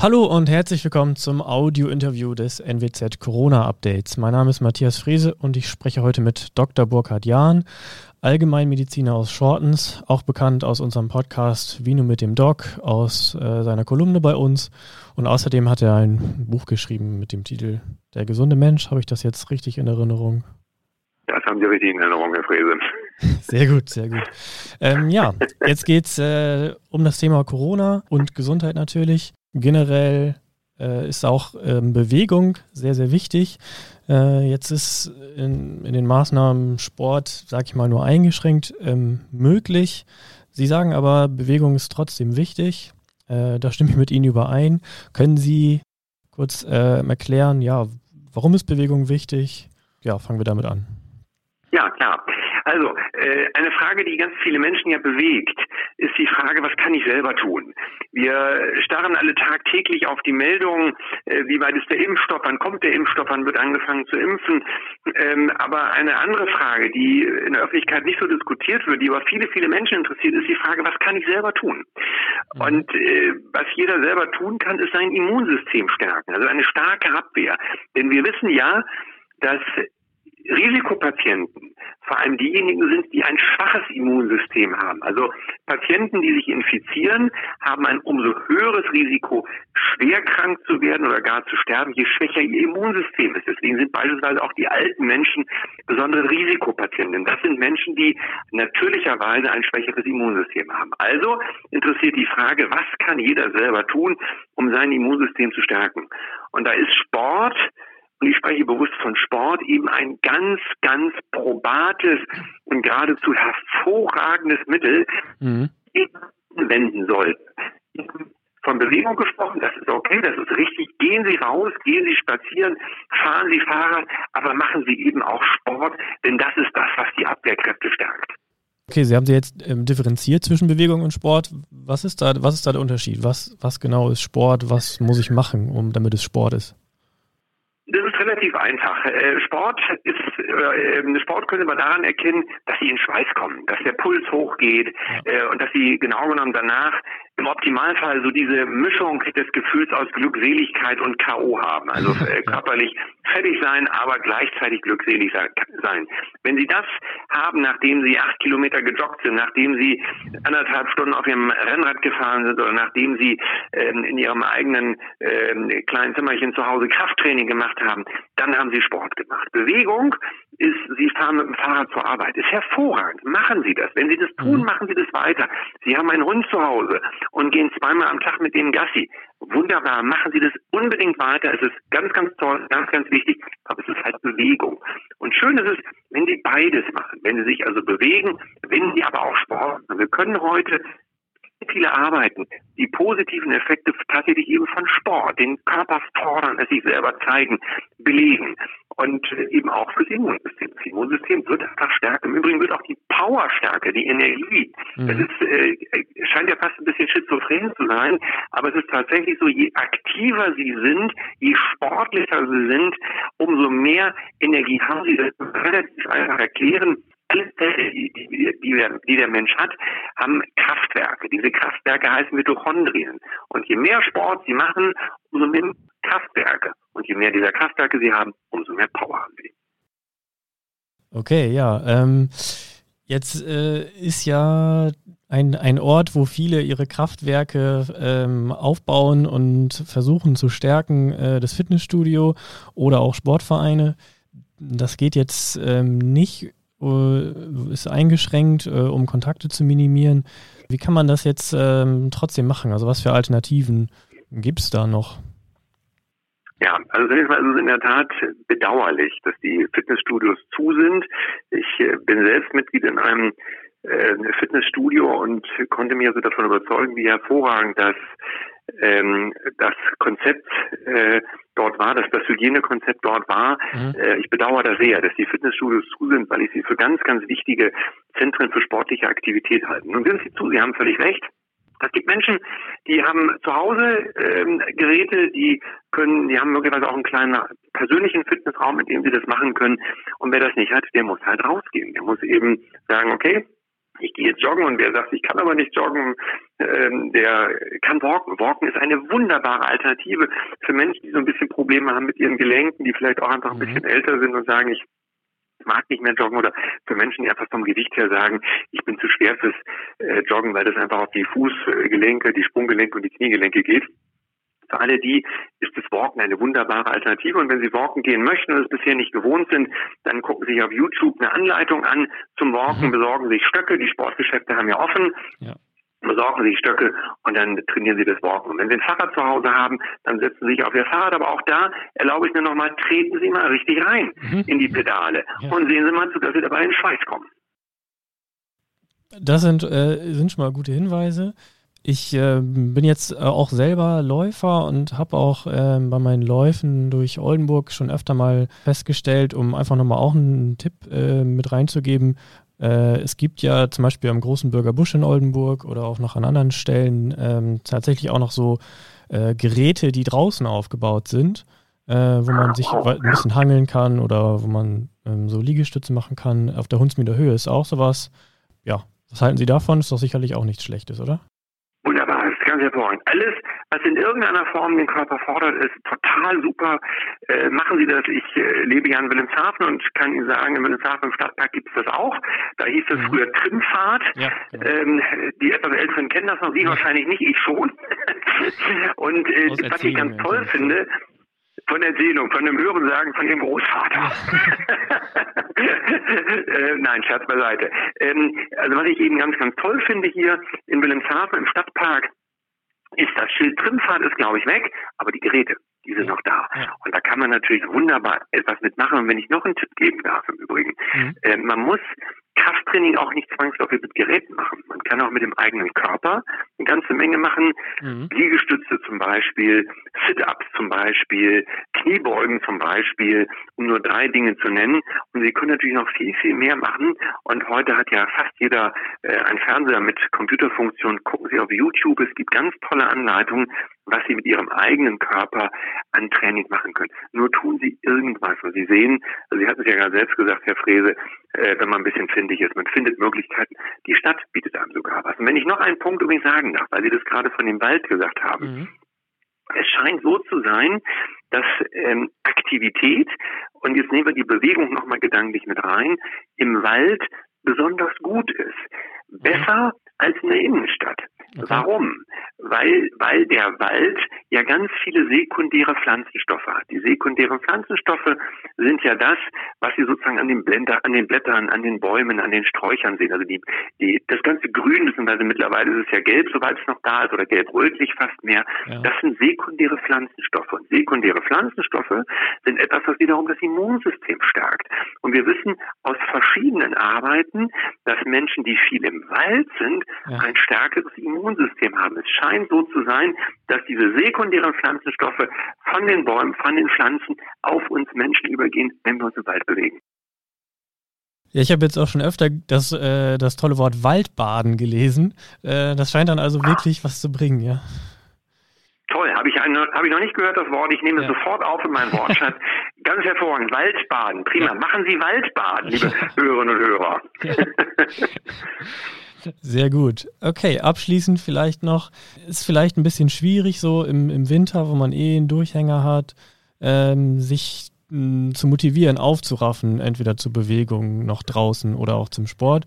Hallo und herzlich willkommen zum Audio-Interview des NWZ Corona-Updates. Mein Name ist Matthias Frese und ich spreche heute mit Dr. Burkhard Jahn, Allgemeinmediziner aus Shortens, auch bekannt aus unserem Podcast Vino mit dem Doc, aus äh, seiner Kolumne bei uns. Und außerdem hat er ein Buch geschrieben mit dem Titel Der gesunde Mensch. Habe ich das jetzt richtig in Erinnerung? Das haben Sie richtig in Erinnerung, Herr Frese. Sehr gut, sehr gut. Ähm, ja, jetzt geht es äh, um das Thema Corona und Gesundheit natürlich. Generell äh, ist auch ähm, Bewegung sehr, sehr wichtig. Äh, jetzt ist in, in, den Maßnahmen Sport, sag ich mal, nur eingeschränkt ähm, möglich. Sie sagen aber, Bewegung ist trotzdem wichtig. Äh, da stimme ich mit Ihnen überein. Können Sie kurz äh, erklären, ja, warum ist Bewegung wichtig? Ja, fangen wir damit an. Ja, klar. Also, äh, eine Frage, die ganz viele Menschen ja bewegt, ist die Frage, was kann ich selber tun? Wir starren alle tagtäglich auf die Meldungen, äh, wie weit ist der Impfstoff, wann kommt der Impfstoff, wann wird angefangen zu impfen. Ähm, aber eine andere Frage, die in der Öffentlichkeit nicht so diskutiert wird, die aber viele, viele Menschen interessiert, ist die Frage, was kann ich selber tun? Mhm. Und äh, was jeder selber tun kann, ist sein Immunsystem stärken, also eine starke Abwehr. Denn wir wissen ja, dass Risikopatienten vor allem diejenigen sind, die ein schwaches Immunsystem haben. Also Patienten, die sich infizieren, haben ein umso höheres Risiko, schwer krank zu werden oder gar zu sterben, je schwächer ihr Immunsystem ist. Deswegen sind beispielsweise auch die alten Menschen besondere Risikopatienten. Das sind Menschen, die natürlicherweise ein schwächeres Immunsystem haben. Also interessiert die Frage, was kann jeder selber tun, um sein Immunsystem zu stärken? Und da ist Sport, und ich spreche bewusst von Sport, eben ein ganz, ganz probates und geradezu hervorragendes Mittel, mhm. wenden sollte. Von Bewegung gesprochen, das ist okay, das ist richtig. Gehen Sie raus, gehen Sie spazieren, fahren Sie Fahrrad, aber machen Sie eben auch Sport, denn das ist das, was die Abwehrkräfte stärkt. Okay, Sie haben Sie jetzt ähm, differenziert zwischen Bewegung und Sport. Was ist da, was ist da der Unterschied? Was, was genau ist Sport? Was muss ich machen, um, damit es Sport ist? Relativ einfach. Äh, Sport ist, äh, Sport könnte man daran erkennen, dass sie in Schweiß kommen, dass der Puls hochgeht äh, und dass sie genau genommen danach im Optimalfall so diese Mischung des Gefühls aus Glückseligkeit und K.O. haben. Also äh, körperlich fertig sein, aber gleichzeitig glückselig sein. Wenn Sie das haben, nachdem Sie acht Kilometer gejoggt sind, nachdem Sie anderthalb Stunden auf Ihrem Rennrad gefahren sind oder nachdem Sie ähm, in Ihrem eigenen ähm, kleinen Zimmerchen zu Hause Krafttraining gemacht haben, dann haben Sie Sport gemacht. Bewegung ist, Sie fahren mit dem Fahrrad zur Arbeit. Ist hervorragend. Machen Sie das. Wenn Sie das tun, mhm. machen Sie das weiter. Sie haben einen Hund zu Hause und gehen zweimal am Tag mit dem Gassi. Wunderbar. Machen Sie das unbedingt weiter. Es ist ganz, ganz toll, ganz, ganz wichtig. Aber es ist halt Bewegung. Und schön ist es, wenn Sie beides machen. Wenn Sie sich also bewegen, wenn Sie aber auch Sport. Wir können heute viele Arbeiten die positiven Effekte tatsächlich eben von Sport, den Körper fordern, es sich selber zeigen, belegen und eben auch fürs Immunsystem. Das Immunsystem wird einfach stärker. Im Übrigen wird auch die Power stärker, die Energie. Mhm. Das ist, äh, scheint ja fast ein bisschen schizophren zu sein, aber es ist tatsächlich so, je aktiver sie sind, je sportlicher sie sind, umso mehr Energie haben sie. Das relativ einfach erklären alle Zellen, die, der, die der Mensch hat, haben Kraftwerke. Diese Kraftwerke heißen Mitochondrien. Und je mehr Sport sie machen, umso mehr Kraftwerke. Und je mehr dieser Kraftwerke sie haben, umso mehr Power haben sie. Okay, ja. Ähm, jetzt äh, ist ja ein, ein Ort, wo viele ihre Kraftwerke ähm, aufbauen und versuchen zu stärken, äh, das Fitnessstudio oder auch Sportvereine. Das geht jetzt ähm, nicht ist eingeschränkt, äh, um Kontakte zu minimieren. Wie kann man das jetzt ähm, trotzdem machen? Also was für Alternativen gibt es da noch? Ja, also zunächst mal ist es in der Tat bedauerlich, dass die Fitnessstudios zu sind. Ich äh, bin selbst Mitglied in einem äh, Fitnessstudio und konnte mich also davon überzeugen, wie hervorragend das ähm, das Konzept äh, dort war, dass das Hygienekonzept dort war. Mhm. Äh, ich bedauere da sehr, dass die Fitnessstudios zu sind, weil ich sie für ganz, ganz wichtige Zentren für sportliche Aktivität halte. Nun sind sie zu, Sie haben völlig recht. Es gibt Menschen, die haben zu Hause ähm, Geräte, die können, die haben möglicherweise auch einen kleinen persönlichen Fitnessraum, mit dem sie das machen können. Und wer das nicht hat, der muss halt rausgehen. Der muss eben sagen, okay, ich gehe jetzt joggen und wer sagt, ich kann aber nicht joggen, ähm, der kann walken. Walken ist eine wunderbare Alternative für Menschen, die so ein bisschen Probleme haben mit ihren Gelenken, die vielleicht auch einfach ein mhm. bisschen älter sind und sagen, ich mag nicht mehr joggen oder für Menschen, die einfach vom Gewicht her sagen, ich bin zu schwer fürs äh, Joggen, weil das einfach auf die Fußgelenke, die Sprunggelenke und die Kniegelenke geht. Für alle die ist das Walken eine wunderbare Alternative. Und wenn Sie Walken gehen möchten und es bisher nicht gewohnt sind, dann gucken Sie sich auf YouTube eine Anleitung an zum Walken, mhm. besorgen sich Stöcke. Die Sportgeschäfte haben ja offen. Ja besorgen Sie Stöcke und dann trainieren Sie das Walken. Und wenn Sie ein Fahrrad zu Hause haben, dann setzen Sie sich auf Ihr Fahrrad. Aber auch da erlaube ich mir nochmal, treten Sie mal richtig rein mhm. in die Pedale ja. und sehen Sie mal zu, dass Sie dabei in Schweiß kommen. Das sind, äh, sind schon mal gute Hinweise. Ich äh, bin jetzt äh, auch selber Läufer und habe auch äh, bei meinen Läufen durch Oldenburg schon öfter mal festgestellt, um einfach nochmal auch einen Tipp äh, mit reinzugeben. Äh, es gibt ja zum Beispiel am großen Bürger Busch in Oldenburg oder auch noch an anderen Stellen ähm, tatsächlich auch noch so äh, Geräte, die draußen aufgebaut sind, wo man sich ein bisschen hangeln kann oder wo man ähm, so Liegestütze machen kann. Auf der Hunsmieder Höhe ist auch sowas. Ja, was halten Sie davon? Ist doch sicherlich auch nichts Schlechtes, oder? Ganz hervorragend. Alles, was in irgendeiner Form den Körper fordert, ist total super. Äh, machen Sie das. Ich äh, lebe ja in Wilhelmshaven und kann Ihnen sagen, in Wilhelmshaven im Stadtpark gibt es das auch. Da hieß es mhm. früher Trimfahrt. Ja, ja. Ähm, die etwas Älteren kennen das noch, Sie ja. wahrscheinlich nicht, ich schon. und äh, was ich ganz toll finde, von Erzählung, von dem Hörensagen von Ihrem Großvater. äh, nein, Scherz beiseite. Ähm, also was ich eben ganz, ganz toll finde hier in Wilhelmshaven im Stadtpark, ist das Schild Trimfahrt ist, glaube ich, weg, aber die Geräte, die sind noch da. Ja. Und da kann man natürlich wunderbar etwas mitmachen. Und wenn ich noch einen Tipp geben darf im Übrigen, mhm. äh, man muss Krafttraining auch nicht zwangsläufig mit Geräten machen. Man kann auch mit dem eigenen Körper eine ganze Menge machen. Mhm. Liegestütze zum Beispiel, Sit-Ups zum Beispiel, Kniebeugen zum Beispiel, um nur drei Dinge zu nennen. Und Sie können natürlich noch viel, viel mehr machen. Und heute hat ja fast jeder äh, ein Fernseher mit Computerfunktion. Gucken Sie auf YouTube. Es gibt ganz tolle Anleitungen, was Sie mit Ihrem eigenen Körper an Training machen können. Nur tun Sie irgendwas. Und Sie sehen, also Sie hatten es ja gerade selbst gesagt, Herr Frese, äh, wenn man ein bisschen findig ist, man findet Möglichkeiten. Die Stadt bietet einem sogar was. Und wenn ich noch einen Punkt übrigens sagen darf, weil Sie das gerade von dem Wald gesagt haben. Mhm. Es scheint so zu sein, dass ähm, Aktivität, und jetzt nehmen wir die Bewegung nochmal gedanklich mit rein, im Wald besonders gut ist. Mhm. Besser als in der Innenstadt. Okay. Warum? Weil, weil der Wald ja ganz viele sekundäre Pflanzenstoffe hat. Die sekundären Pflanzenstoffe sind ja das, was Sie sozusagen an den, Blender, an den Blättern, an den Bäumen, an den Sträuchern sehen. Also die, die, das ganze Grün, beziehungsweise mittlerweile ist es ja gelb, soweit es noch da ist, oder gelb-rötlich fast mehr. Ja. Das sind sekundäre Pflanzenstoffe. Und sekundäre Pflanzenstoffe sind etwas, was wiederum das Immunsystem stärkt. Und wir wissen aus verschiedenen Arbeiten, dass Menschen, die viel im Wald sind, ja. ein stärkeres Immunsystem haben. Es scheint so zu sein, dass diese sekundären Pflanzenstoffe von den Bäumen, von den Pflanzen auf uns Menschen übergehen, wenn wir uns im Wald bewegen. Ja, ich habe jetzt auch schon öfter das, äh, das tolle Wort Waldbaden gelesen. Äh, das scheint dann also wirklich was zu bringen, ja. Toll, habe ich, hab ich noch nicht gehört, das Wort. Ich nehme es sofort auf in meinen Wortschatz. Ganz hervorragend. Waldbaden, prima. Ja. Machen Sie Waldbaden, liebe Hörerinnen und Hörer. Sehr gut. Okay, abschließend vielleicht noch, ist vielleicht ein bisschen schwierig so im, im Winter, wo man eh einen Durchhänger hat, ähm, sich mh, zu motivieren, aufzuraffen, entweder zur Bewegung noch draußen oder auch zum Sport.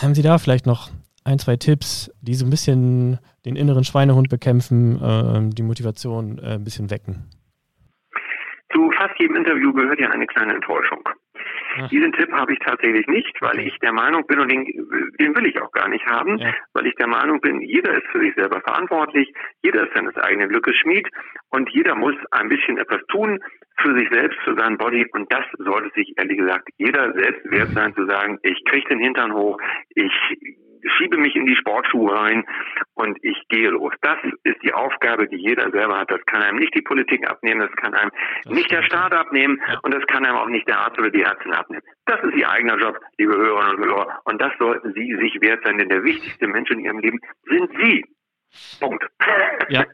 Haben Sie da vielleicht noch ein, zwei Tipps, die so ein bisschen den inneren Schweinehund bekämpfen, äh, die Motivation äh, ein bisschen wecken? Zu fast jedem Interview gehört ja eine kleine Enttäuschung. Ach. Diesen Tipp habe ich tatsächlich nicht, weil ich der Meinung bin, und den, den will ich auch gar nicht haben, ja. weil ich der Meinung bin, jeder ist für sich selber verantwortlich, jeder ist seines eigenen Glückes Schmied und jeder muss ein bisschen etwas tun für sich selbst, für seinen Body und das sollte sich ehrlich gesagt jeder selbst wert sein zu sagen, ich kriege den Hintern hoch, ich schiebe mich in die Sportschuhe rein und ich gehe los. Das ist die Aufgabe, die jeder selber hat. Das kann einem nicht die Politik abnehmen, das kann einem nicht der Staat abnehmen und das kann einem auch nicht der Arzt oder die Ärztin abnehmen. Das ist ihr eigener Job, liebe Hörerinnen und Hörer. Und das sollten Sie sich wert sein, denn der wichtigste Mensch in Ihrem Leben sind Sie. Punkt. Ja.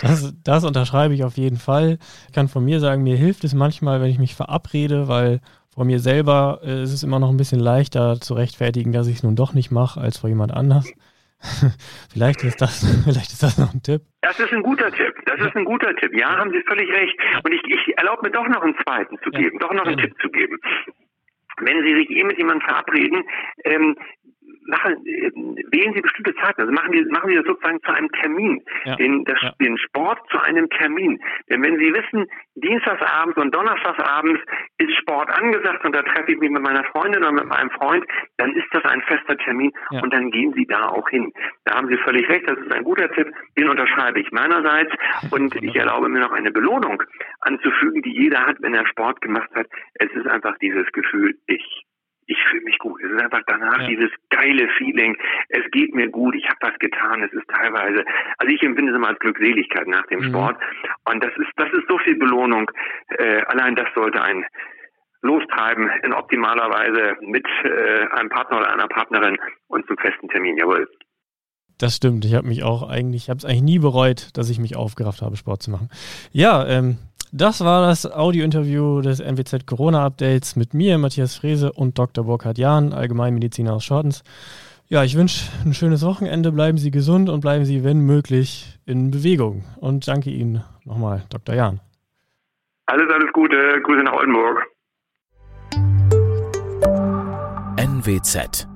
Das, das unterschreibe ich auf jeden Fall. Ich kann von mir sagen, mir hilft es manchmal, wenn ich mich verabrede, weil vor mir selber äh, ist es immer noch ein bisschen leichter zu rechtfertigen, dass ich es nun doch nicht mache, als vor jemand anders. vielleicht ist das, vielleicht ist das noch ein Tipp. Das ist ein guter Tipp. Das ist ein guter Tipp. Ja, haben Sie völlig recht. Und ich, ich erlaube mir doch noch einen zweiten zu geben, ja. doch noch einen ja. Tipp zu geben. Wenn Sie sich eh mit jemandem verabreden, ähm, machen, äh, wählen Sie bestimmte Zeiten, also machen Sie, machen Sie das sozusagen zu einem Termin, ja. Den, das, ja. den Sport zu einem Termin. Denn wenn Sie wissen, Dienstagsabends und Donnerstagsabends ist Sport angesagt und da treffe ich mich mit meiner Freundin oder mit meinem Freund, dann ist das ein fester Termin ja. und dann gehen Sie da auch hin. Da haben Sie völlig recht, das ist ein guter Tipp, den unterschreibe ich meinerseits und ich erlaube mir noch eine Belohnung anzufügen, die jeder hat, wenn er Sport gemacht hat. Es ist einfach dieses Gefühl, ich ich fühle mich gut. Es ist einfach danach ja. dieses geile Feeling. Es geht mir gut. Ich habe was getan. Es ist teilweise, also ich empfinde es immer als Glückseligkeit nach dem mhm. Sport. Und das ist, das ist so viel Belohnung. Äh, allein das sollte ein lostreiben in optimaler Weise mit äh, einem Partner oder einer Partnerin und zum festen Termin. Jawohl. Das stimmt. Ich habe mich auch eigentlich, ich habe es eigentlich nie bereut, dass ich mich aufgerafft habe, Sport zu machen. Ja, ähm, das war das Audio-Interview des NWZ Corona-Updates mit mir, Matthias Frese und Dr. Burkhard Jahn, Allgemeinmediziner aus Schortens. Ja, ich wünsche ein schönes Wochenende, bleiben Sie gesund und bleiben Sie, wenn möglich, in Bewegung. Und danke Ihnen nochmal, Dr. Jahn. Alles, alles Gute. Grüße nach Oldenburg. NWZ